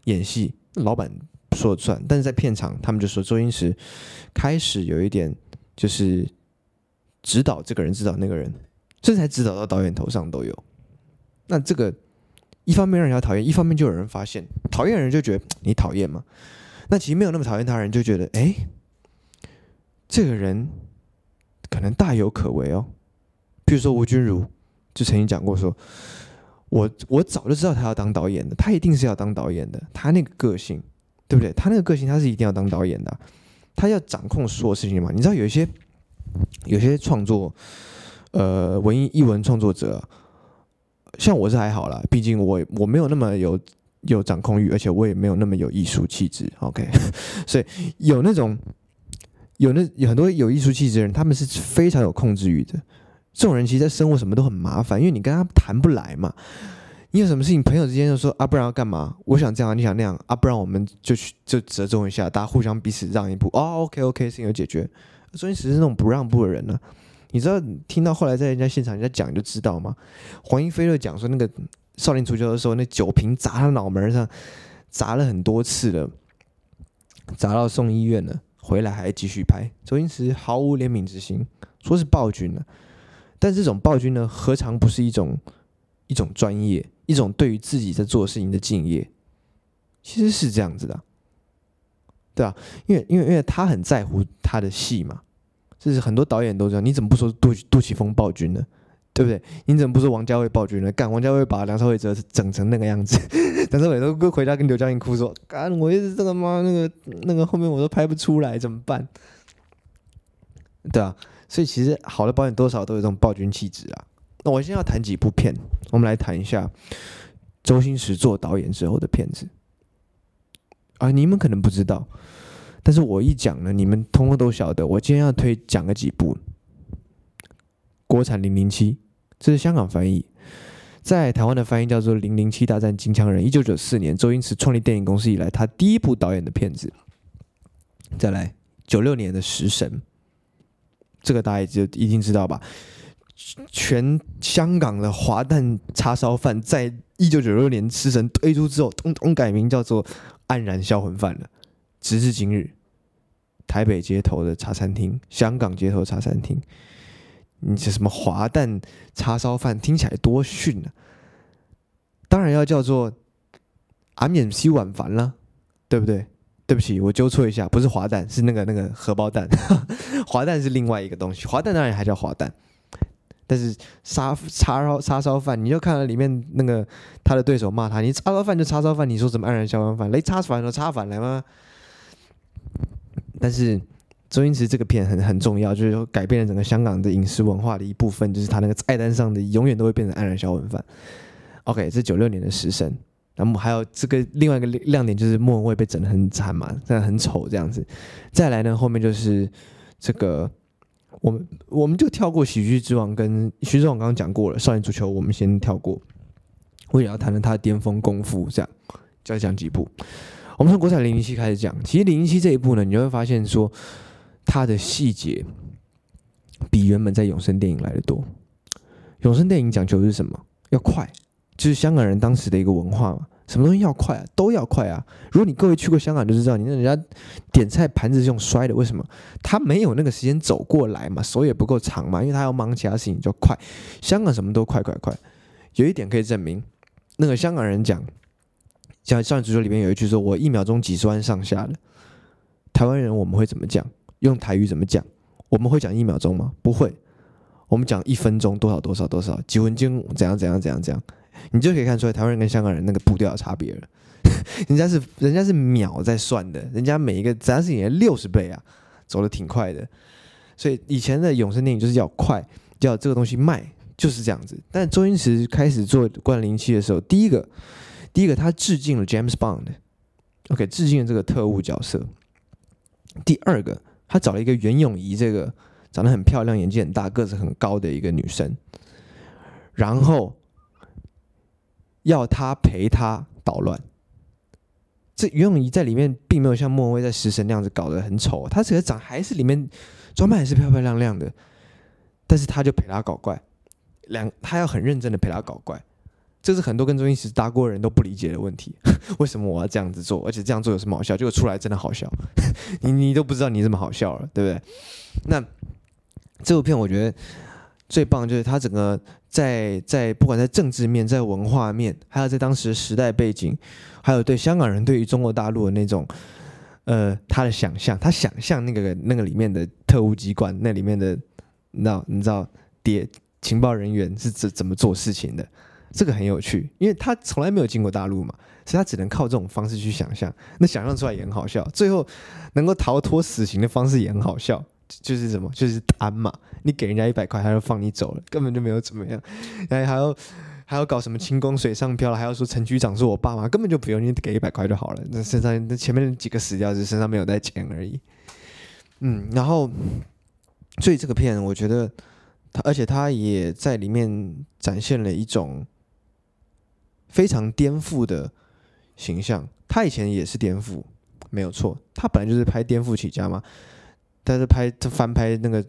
演戏，老板。说了算，但是在片场，他们就说周星驰开始有一点就是指导这个人，指导那个人，这才指导到导演头上都有。那这个一方面让人家讨厌，一方面就有人发现，讨厌人就觉得你讨厌嘛。那其实没有那么讨厌他人就觉得，哎，这个人可能大有可为哦。比如说吴君如就曾经讲过说，我我早就知道他要当导演的，他一定是要当导演的，他那个个性，对不对？他那个个性，他是一定要当导演的，他要掌控所有事情嘛。你知道有一些有些创作，呃，文艺艺文创作者，像我是还好啦，毕竟我我没有那么有有掌控欲，而且我也没有那么有艺术气质。OK，所以有那种有那有很多有艺术气质的人，他们是非常有控制欲的。这种人其实，在生活什么都很麻烦，因为你跟他谈不来嘛。你有什么事情，朋友之间就说啊，不然要干嘛？我想这样，你想那样啊，不然我们就去就折中一下，大家互相彼此让一步。哦，OK OK，事情有解决。周星驰是那种不让步的人呢、你知道，听到后来在人家现场人家讲，就知道吗？黄莺飞乐讲说，那个少林足球的时候，那酒瓶砸他脑门上，砸了很多次了，砸到送医院了，回来还继续拍。周星驰毫无怜悯之心，说是暴君呢。但这种暴君呢，何尝不是一种一种专业，一种对于自己在做事情的敬业？其实是这样子的，对啊，因为因为因为他很在乎他的戏嘛，这是很多导演都这样。你怎么不说杜杜琪峰暴君呢？对不对？你怎么不说王家卫暴君呢？干王家卫把梁朝伟整整成那个样子，梁朝伟都回家跟刘嘉玲哭说：“干我一直这个妈那个那个后面我都拍不出来，怎么办？”对啊。所以其实好的导演多少都有这种暴君气质啊。那我先要谈几部片，我们来谈一下周星驰做导演之后的片子啊。你们可能不知道，但是我一讲呢，你们通通都晓得。我今天要推讲个几部国产《零零七》，这是香港翻译，在台湾的翻译叫做《零零七大战金枪人》。一九九四年，周星驰创立电影公司以来，他第一部导演的片子。再来，九六年的《食神》。这个大家就一定知道吧？全香港的滑蛋叉烧饭，在一九九六年《吃神》推出之后，通通改名叫做“黯然销魂饭”了。直至今日，台北街头的茶餐厅、香港街头茶餐厅，你这什么滑蛋叉烧饭，听起来多逊啊！当然要叫做“阿免西碗饭”了，对不对？对不起，我纠错一下，不是滑蛋，是那个那个荷包蛋。滑蛋是另外一个东西，滑蛋当然还叫滑蛋，但是沙叉烧叉烧饭，你就看到里面那个他的对手骂他，你叉烧饭就叉烧饭，你说怎么黯然销魂饭？雷叉饭都叉饭来吗？但是周星驰这个片很很重要，就是说改变了整个香港的饮食文化的一部分，就是他那个菜单上的永远都会变成黯然销魂饭。OK，这九六年的食神。那么还有这个另外一个亮点就是莫文蔚被整得很惨嘛，这样很丑这样子。再来呢，后面就是这个，我们我们就跳过《喜剧之王》跟《徐志》刚刚讲过了，《少年足球》我们先跳过。我也要谈谈他的巅峰功夫，这样再讲几部。我们从国产零零七开始讲，其实零零七这一部呢，你就会发现说它的细节比原本在永生电影来的多。永生电影讲求的是什么？要快。就是香港人当时的一个文化嘛，什么东西要快啊，都要快啊。如果你各位去过香港，就知道，你那人家点菜盘子是用摔的，为什么？他没有那个时间走过来嘛，手也不够长嘛，因为他要忙其他事情，就快。香港什么都快快快。有一点可以证明，那个香港人讲，像《少林足球》里面有一句说：“我一秒钟几十万上下的。”台湾人我们会怎么讲？用台语怎么讲？我们会讲一秒钟吗？不会，我们讲一分钟多少多少多少，几分钟怎样怎样怎样怎样。你就可以看出来，台湾人跟香港人那个步调的差别了。人家是人家是秒在算的，人家每一个咱是以前六十倍啊，走的挺快的。所以以前的永生电影就是要快，要这个东西卖，就是这样子。但周星驰开始做《国产零零七》的时候，第一个，第一个他致敬了 James Bond，OK，致敬了这个特务角色。第二个，他找了一个袁咏仪，这个长得很漂亮、眼睛很大、个子很高的一个女生，然后。要他陪他捣乱，这袁咏仪在里面并没有像莫文蔚在《食神》那样子搞得很丑，她其实长还是里面装扮还是漂漂亮亮的，但是他就陪他搞怪，两他要很认真的陪他搞怪，这是很多跟周星驰搭过的人都不理解的问题，为什么我要这样子做，而且这样做有什么好笑？结果出来真的好笑，你你都不知道你这么好笑了，对不对？那这部片我觉得。最棒就是他整个在在不管在政治面，在文化面，还有在当时时代背景，还有对香港人对于中国大陆的那种，呃，他的想象，他想象那个那个里面的特务机关，那里面的那你知道谍情报人员是怎怎么做事情的，这个很有趣，因为他从来没有进过大陆嘛，所以他只能靠这种方式去想象，那想象出来也很好笑，最后能够逃脱死刑的方式也很好笑，就是什么就是贪嘛，你给人家一百块，他就放你走了，根本就没有怎么样，然后还要。还要搞什么轻功水上漂了？还要说陈局长是我爸妈，根本就不用你给一百块就好了。那身上那前面几个死掉，是身上没有带钱而已。嗯，然后所以这个片，我觉得他，而且他也在里面展现了一种非常颠覆的形象。他以前也是颠覆，没有错。他本来就是拍颠覆起家嘛。但是拍他翻拍那个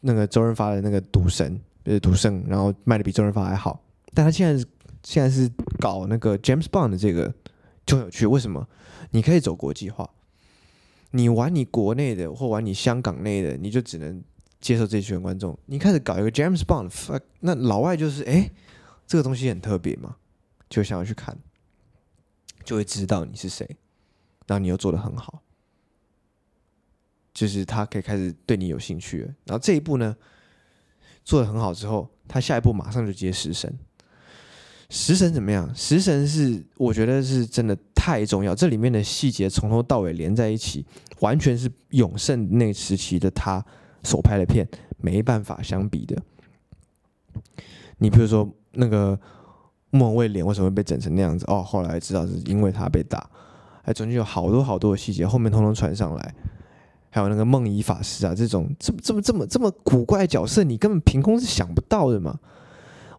那个周润发的那个赌神，就是赌圣，然后卖的比周润发还好。但他现在现在是搞那个 James Bond 的这个就很有趣，为什么？你可以走国际化，你玩你国内的或玩你香港内的，你就只能接受这群观众。你开始搞一个 James Bond，那老外就是哎，这个东西很特别嘛，就想要去看，就会知道你是谁，然后你又做得很好，就是他可以开始对你有兴趣了。然后这一步呢，做得很好之后，他下一步马上就接食神。食神怎么样？食神是我觉得是真的太重要，这里面的细节从头到尾连在一起，完全是永盛那时期的他所拍的片没办法相比的。你比如说那个莫文蔚脸为什么会被整成那样子？哦，后来知道是因为他被打，还总之有好多好多的细节，后面通通传上来。还有那个梦遗法师啊，这种这么这么这么这么古怪角色，你根本凭空是想不到的嘛。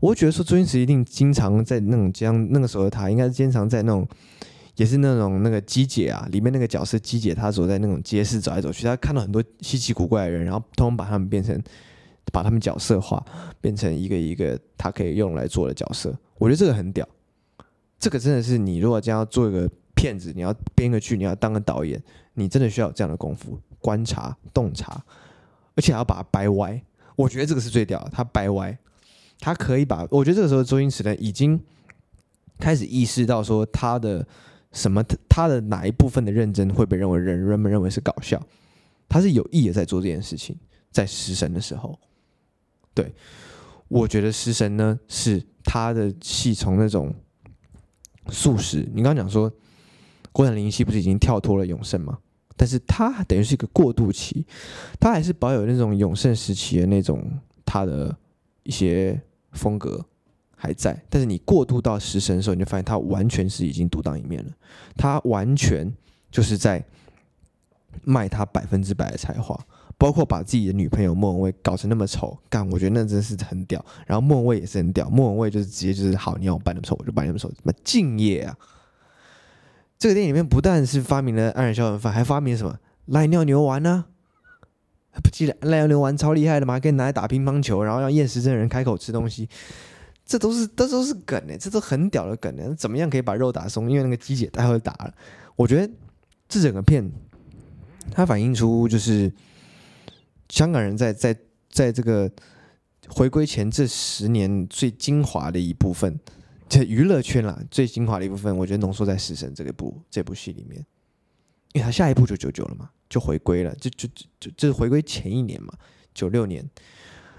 我觉得说，周星驰一定经常在那种这样那个时候的他，应该是经常在那种，也是那种那个机姐啊，里面那个角色机姐，他走在那种街市走来走去，他看到很多稀奇古怪的人，然后通通把他们变成，把他们角色化，变成一个一个他可以用来做的角色。我觉得这个很屌，这个真的是你如果将要做一个骗子，你要编个剧，你要当个导演，你真的需要有这样的功夫，观察、洞察，而且还要把它掰歪。我觉得这个是最屌的，他掰歪。他可以把，我觉得这个时候周星驰呢已经开始意识到说他的什么，他的哪一部分的认真会被认为人人们认为是搞笑，他是有意的在做这件事情，在食神的时候，对，我觉得食神呢是他的戏从那种素食，你刚刚讲说国产零零七不是已经跳脱了永盛吗？但是他等于是一个过渡期，他还是保有那种永盛时期的那种他的。一些风格还在，但是你过渡到食神的时候，你就发现他完全是已经独当一面了。他完全就是在卖他百分之百的才华，包括把自己的女朋友莫文蔚搞成那么丑，干，我觉得那真是很屌。然后莫文蔚也是很屌，莫文蔚就是直接就是好，你要我扮那么丑，我就扮那么丑，什么敬业啊！这个电影里面不但是发明了黯然销魂饭，还发明了什么赖尿牛丸呢、啊？不记得赖尿牛丸超厉害的吗？可以拿来打乒乓球，然后让厌食症人开口吃东西，这都是这都是梗呢，这都很屌的梗呢。怎么样可以把肉打松？因为那个鸡姐待会打了。我觉得这整个片，它反映出就是香港人在在在这个回归前这十年最精华的一部分，娱乐圈啦最精华的一部分，我觉得浓缩在《食神》这个部这部戏里面，因为他下一部就九九了嘛。就回归了，就就就就是回归前一年嘛，九六年，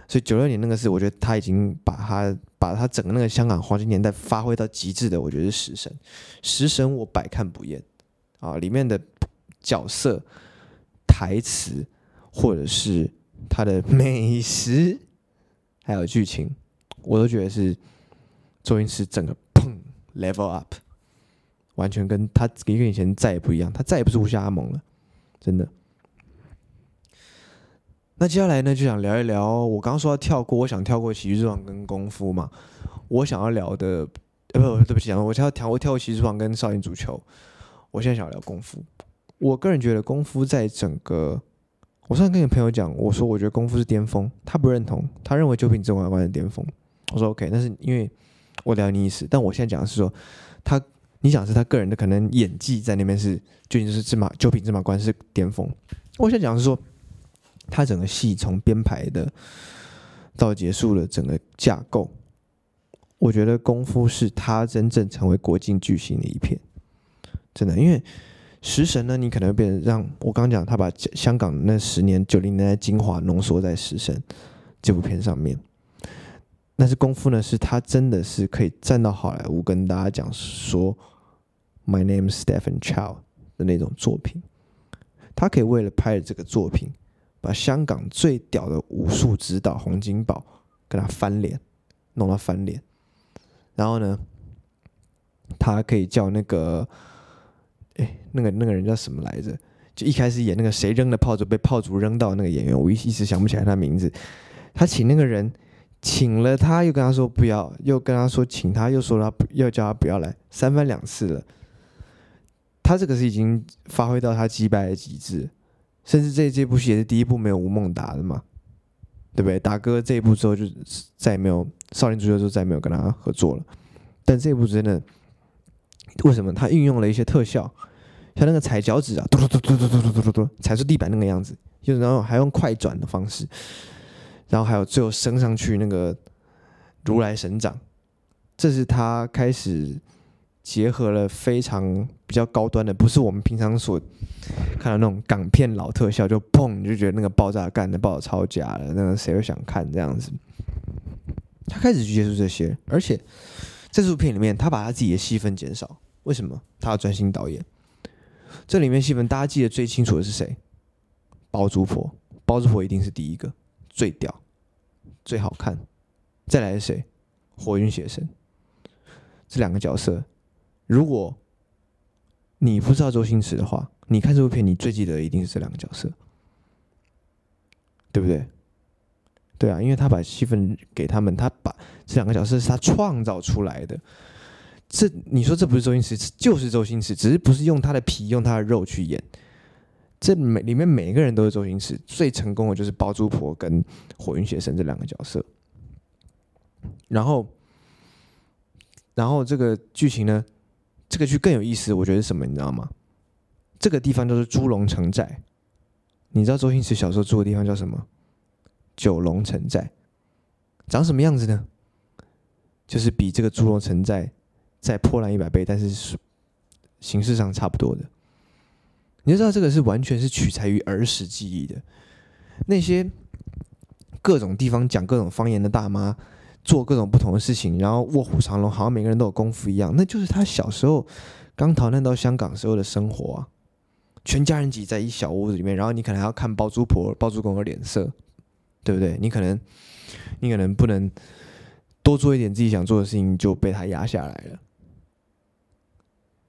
所以九六年那个是我觉得他已经把他把他整个那个香港黄金年代发挥到极致的，我觉得是食神，食神我百看不厌啊，里面的角色、台词或者是他的美食，还有剧情，我都觉得是周星驰整个砰 level up，完全跟他跟以前再也不一样，他再也不是吴侠猛了。真的，那接下来呢，就想聊一聊。我刚刚说要跳过，我想跳过《喜剧之王》跟功夫嘛。我想要聊的，呃，不，对不起啊，我要跳，过跳过《喜剧之王》跟少林足球。我现在想要聊功夫。我个人觉得功夫在整个，我上次跟你朋友讲，我说我觉得功夫是巅峰，他不认同，他认为九品芝麻官是巅峰。我说 OK，但是因为我了解你意思，但我现在讲的是说他。你讲是他个人的可能演技在那边是，究竟是芝麻九品芝麻官是巅峰。我现在讲的是说，他整个戏从编排的到结束的整个架构，我觉得功夫是他真正成为国际巨星的一片。真的，因为食神呢，你可能变成让我刚讲他把香港那十年九零年代精华浓缩在食神，这部片上面。但是功夫呢，是他真的是可以站到好莱坞跟大家讲说，My name is Stephen Chow 的那种作品。他可以为了拍这个作品，把香港最屌的武术指导洪金宝跟他翻脸，弄到翻脸。然后呢，他可以叫那个，哎，那个那个人叫什么来着？就一开始演那个谁扔的炮竹被炮竹扔到那个演员，我一一时想不起来他名字。他请那个人。请了他，又跟他说不要，又跟他说请他，又说他不要叫他不要来，三番两次了。他这个是已经发挥到他击败的极致，甚至这这部戏也是第一部没有吴孟达的嘛，对不对？达哥这一部之后就再也没有少林足球之后再也没有跟他合作了。但这部真的，为什么他运用了一些特效，像那个踩脚趾啊，嘟嘟嘟嘟嘟嘟嘟嘟嘟，踩出地板那个样子，就然后还用快转的方式。然后还有最后升上去那个如来神掌，这是他开始结合了非常比较高端的，不是我们平常所看到那种港片老特效，就砰你就觉得那个爆炸干的爆的超假的，那个谁会想看这样子？他开始去接触这些，而且在这部片里面，他把他自己的戏份减少，为什么？他要专心导演。这里面戏份大家记得最清楚的是谁？包租婆，包租婆一定是第一个。最屌，最好看，再来是谁？火云邪神。这两个角色，如果你不知道周星驰的话，你看这部片，你最记得一定是这两个角色，对不对？对啊，因为他把戏份给他们，他把这两个角色是他创造出来的。这你说这不是周星驰，就是周星驰，只是不是用他的皮，用他的肉去演。这每里面每一个人都是周星驰，最成功的就是包租婆跟火云邪神这两个角色。然后，然后这个剧情呢，这个剧更有意思，我觉得是什么？你知道吗？这个地方就是猪笼城寨。你知道周星驰小时候住的地方叫什么？九龙城寨。长什么样子呢？就是比这个猪笼城寨再破烂一百倍，但是形式上差不多的。你就知道这个是完全是取材于儿时记忆的，那些各种地方讲各种方言的大妈，做各种不同的事情，然后卧虎藏龙，好像每个人都有功夫一样，那就是他小时候刚逃难到香港时候的生活啊。全家人挤在一小屋子里面，然后你可能还要看包租婆、包租公的脸色，对不对？你可能你可能不能多做一点自己想做的事情，就被他压下来了。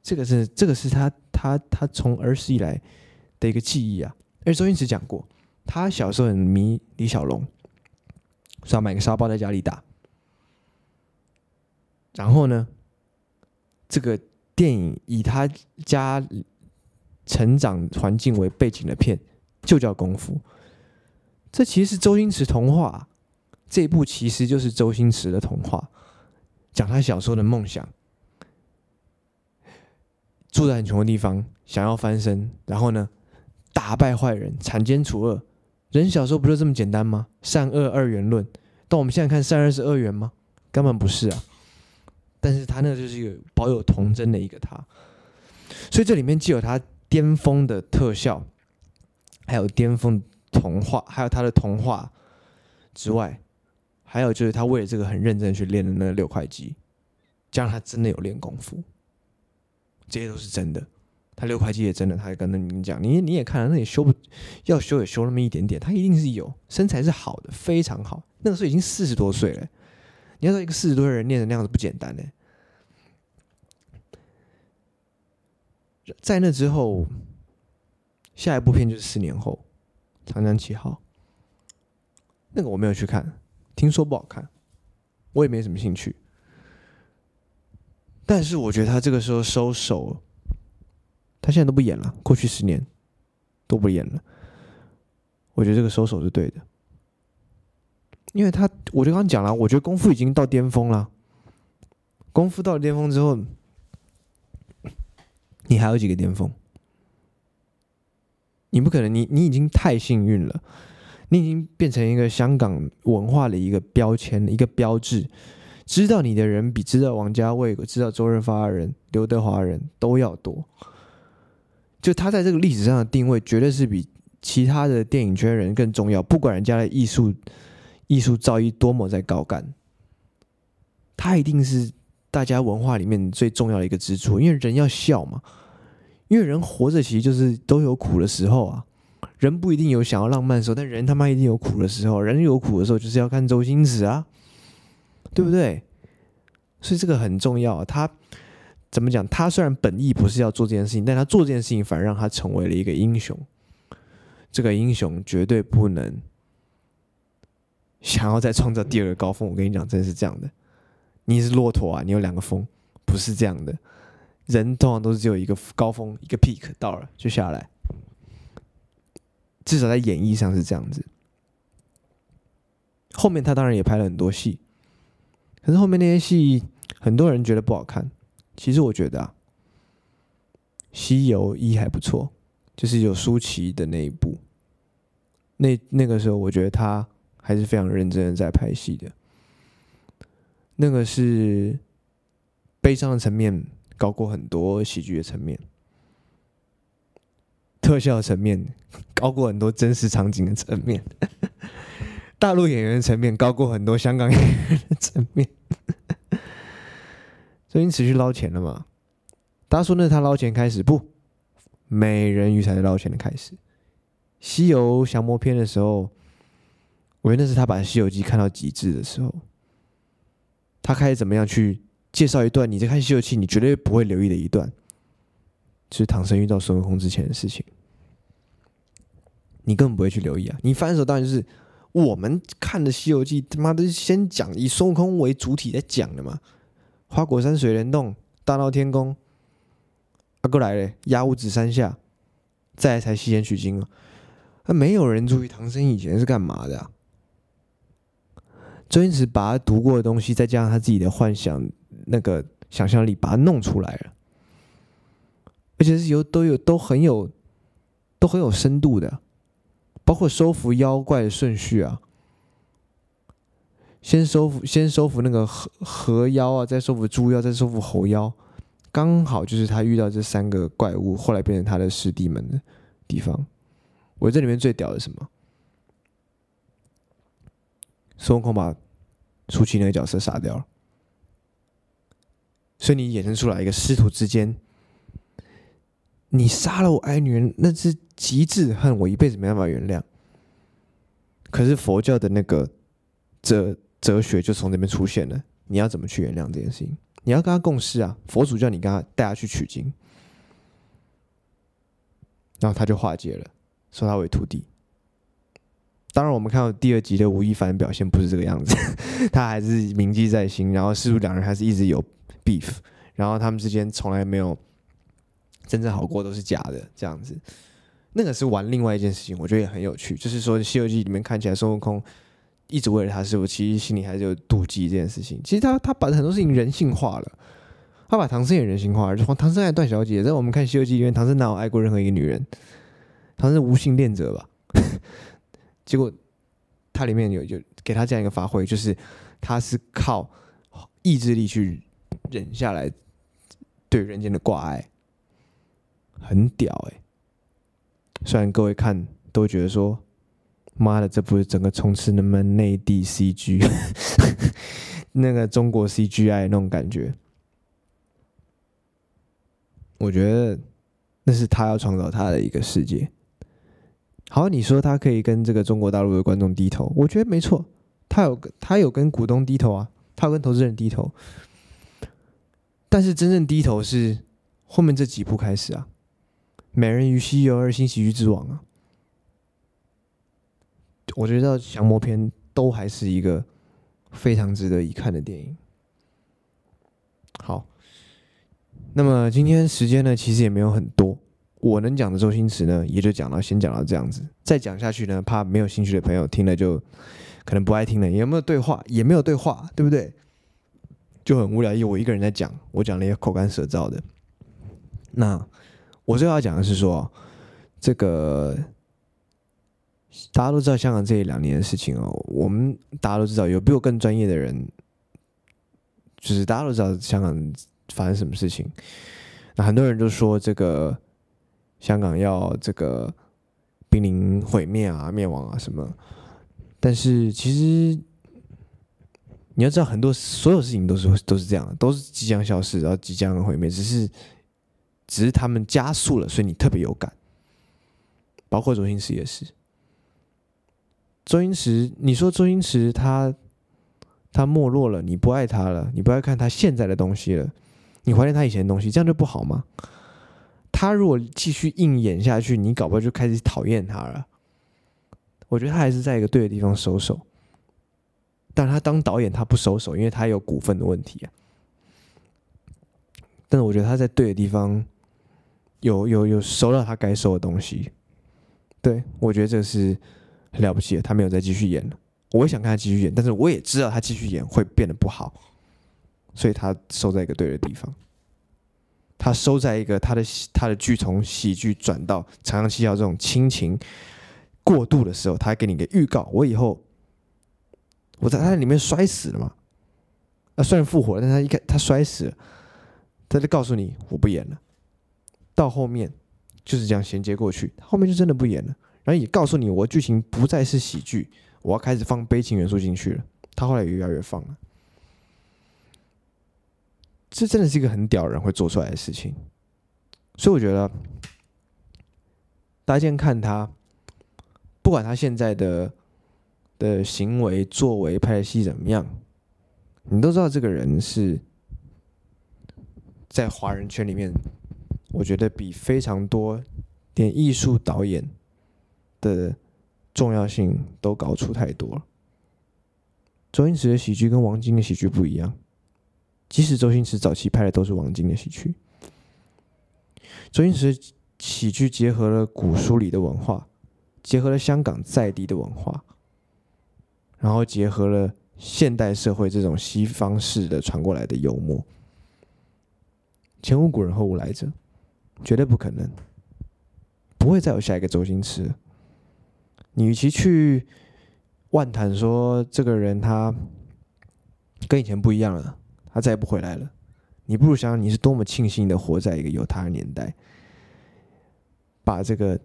这个是这个是他他他从儿时以来的一个记忆啊。而周星驰讲过，他小时候很迷李小龙，是要买个沙包在家里打。然后呢，这个电影以他家成长环境为背景的片，就叫《功夫》。这其实是周星驰童话，这一部其实就是周星驰的童话，讲他小时候的梦想。住在很穷的地方，想要翻身，然后呢，打败坏人，铲奸除恶。人小时候不就这么简单吗？善恶二元论。但我们现在看善恶是二元吗？根本不是啊。但是他那个就是一个保有童真的一个他，所以这里面既有他巅峰的特效，还有巅峰童话，还有他的童话之外，还有就是他为了这个很认真去练的那六块肌，加上他真的有练功夫。这些都是真的，他六块肌也真的，他还跟你讲，你你也看了，那也修不，要修也修那么一点点，他一定是有身材是好的，非常好。那个时候已经四十多岁了，你要说一个四十多岁的人练成那样子不简单呢。在那之后，下一部片就是四年后，《长江七号》，那个我没有去看，听说不好看，我也没什么兴趣。但是我觉得他这个时候收手，他现在都不演了，过去十年都不演了。我觉得这个收手是对的，因为他，我就刚刚讲了，我觉得功夫已经到巅峰了。功夫到了巅峰之后，你还有几个巅峰？你不可能，你你已经太幸运了，你已经变成一个香港文化的一个标签，一个标志。知道你的人比知道王家卫、知道周润发的人、刘德华人都要多。就他在这个历史上的定位，绝对是比其他的电影圈人更重要。不管人家的艺术艺术造诣多么在高干，他一定是大家文化里面最重要的一个支柱。因为人要笑嘛，因为人活着其实就是都有苦的时候啊。人不一定有想要浪漫的时候，但人他妈一定有苦的时候。人有苦的时候，就是要看周星驰啊，对不对？所以这个很重要。他怎么讲？他虽然本意不是要做这件事情，但他做这件事情反而让他成为了一个英雄。这个英雄绝对不能想要再创造第二个高峰。我跟你讲，真是这样的。你是骆驼啊，你有两个峰，不是这样的。人通常都是只有一个高峰，一个 peak 到了就下来。至少在演绎上是这样子。后面他当然也拍了很多戏，可是后面那些戏很多人觉得不好看。其实我觉得啊，《西游一》还不错，就是有舒淇的那一部。那那个时候，我觉得他还是非常认真的在拍戏的。那个是悲伤的层面高过很多喜剧的层面。特效层面高过很多真实场景的层面，大陆演员层面高过很多香港演员的层面。最近持续捞钱了嘛？大家说那是他捞钱开始？不，美人鱼才是捞钱的开始。西游降魔篇的时候，我觉得那是他把《西游记》看到极致的时候。他开始怎么样去介绍一段你在看《西游记》你绝对不会留意的一段，就是唐僧遇到孙悟空之前的事情。你根本不会去留意啊！你翻的时候当然就是我们看的《西游记》，他妈的先讲以孙悟空为主体在讲的嘛。花果山水帘洞、大闹天宫，啊，过来嘞，压五指山下，再来才西天取经啊。那没有人注意唐僧以前是干嘛的啊？周星驰把他读过的东西，再加上他自己的幻想，那个想象力，把它弄出来了，而且是有都有都很有都很有深度的。包括收服妖怪的顺序啊，先收服先收服那个河河妖啊，再收服猪妖，再收服猴妖，刚好就是他遇到这三个怪物，后来变成他的师弟们的地方。我这里面最屌的是什么？孙悟空把初期那个角色杀掉了，所以你衍生出来一个师徒之间。你杀了我爱女人，那是极致恨，我一辈子没办法原谅。可是佛教的那个哲哲学就从这边出现了，你要怎么去原谅这件事情？你要跟他共事啊！佛祖叫你跟他带他去取经，然后他就化解了，收他为徒弟。当然，我们看到第二集的吴亦凡表现不是这个样子，他还是铭记在心，然后师徒两人还是一直有 beef，然后他们之间从来没有。真正好过都是假的，这样子，那个是玩另外一件事情，我觉得也很有趣。就是说，《西游记》里面看起来孙悟空一直为了他师傅，其实心里还是有妒忌这件事情。其实他他把很多事情人性化了，他把唐僧也人性化了。唐僧爱段小姐，在我们看《西游记》里面，唐僧哪有爱过任何一个女人？唐僧无性恋者吧？结果他里面有就给他这样一个发挥，就是他是靠意志力去忍下来对人间的挂碍。很屌哎、虽然各位看都觉得说，妈的，这不是整个充斥那么内地 CG，那个中国 CGI 那种感觉，我觉得那是他要创造他的一个世界。好，你说他可以跟这个中国大陆的观众低头，我觉得没错，他有他有跟股东低头啊，他有跟投资人低头，但是真正低头是后面这几部开始啊。美人鱼、西游二、新喜剧之王啊，我觉得降魔篇都还是一个非常值得一看的电影。好，那么今天时间呢，其实也没有很多，我能讲的周星驰呢，也就讲到先讲到这样子，再讲下去呢，怕没有兴趣的朋友听了就可能不爱听了。有没有对话？也没有对话，对不对？就很无聊，因为我一个人在讲，我讲了一个口干舌燥的。那。我最后要讲的是说，这个大家都知道香港这一两年的事情哦。我们大家都知道，有比我更专业的人，就是大家都知道香港发生什么事情。那很多人都说这个香港要这个濒临毁灭啊、灭亡啊什么。但是其实你要知道，很多所有事情都是都是这样，都是即将消失，然后即将毁灭，只是只是他们加速了，所以你特别有感。包括周星驰也是。周星驰，你说周星驰他他没落了，你不爱他了，你不爱看他现在的东西了，你怀念他以前的东西，这样就不好吗？他如果继续硬演下去，你搞不好就开始讨厌他了。我觉得他还是在一个对的地方收手，但他当导演他不收手，因为他有股份的问题啊。但是我觉得他在对的地方有有有收到他该收的东西。对，我觉得这是。很了不起，他没有再继续演了。我也想看他继续演，但是我也知道他继续演会变得不好，所以他收在一个对的地方。他收在一个他的他的剧从喜剧转到长江七号这种亲情过渡的时候，他给你一个预告：我以后我在他里面摔死了嘛？啊，虽然复活了，但他一看他摔死了，他就告诉你我不演了。到后面就是这样衔接过去，后面就真的不演了。然后也告诉你，我剧情不再是喜剧，我要开始放悲情元素进去了。他后来也越来越放了，这真的是一个很屌人会做出来的事情。所以我觉得，大家先看他，不管他现在的的行为作为、拍戏怎么样，你都知道这个人是在华人圈里面，我觉得比非常多点艺术导演。的重要性都搞出太多了。周星驰的喜剧跟王晶的喜剧不一样，即使周星驰早期拍的都是王晶的喜剧，周星驰喜剧结合了古书里的文化，结合了香港在地的文化，然后结合了现代社会这种西方式的传过来的幽默，前无古人后无来者，绝对不可能，不会再有下一个周星驰。你与其去万谈说这个人他跟以前不一样了，他再也不回来了，你不如想想你是多么庆幸的活在一个有他的年代，把这个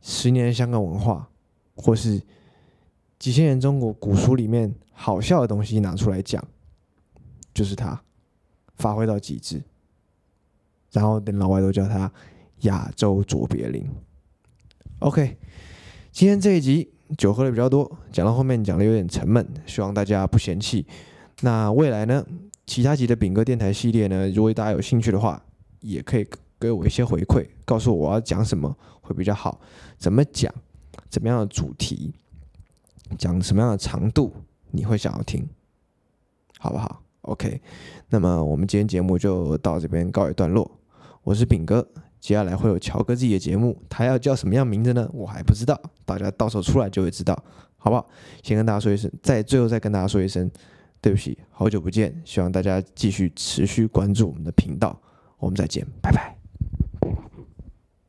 十年香港文化，或是几千年中国古书里面好笑的东西拿出来讲，就是他发挥到极致，然后等老外都叫他亚洲卓别林。OK。今天这一集酒喝的比较多，讲到后面讲的有点沉闷，希望大家不嫌弃。那未来呢，其他集的饼哥电台系列呢，如果大家有兴趣的话，也可以给我一些回馈，告诉我要讲什么会比较好，怎么讲，怎么样的主题，讲什么样的长度，你会想要听，好不好？OK，那么我们今天节目就到这边告一段落，我是饼哥。接下来会有乔哥自己的节目，他要叫什么样名字呢？我还不知道，大家到时候出来就会知道，好不好？先跟大家说一声，在最后再跟大家说一声，对不起，好久不见，希望大家继续持续关注我们的频道，我们再见，拜拜。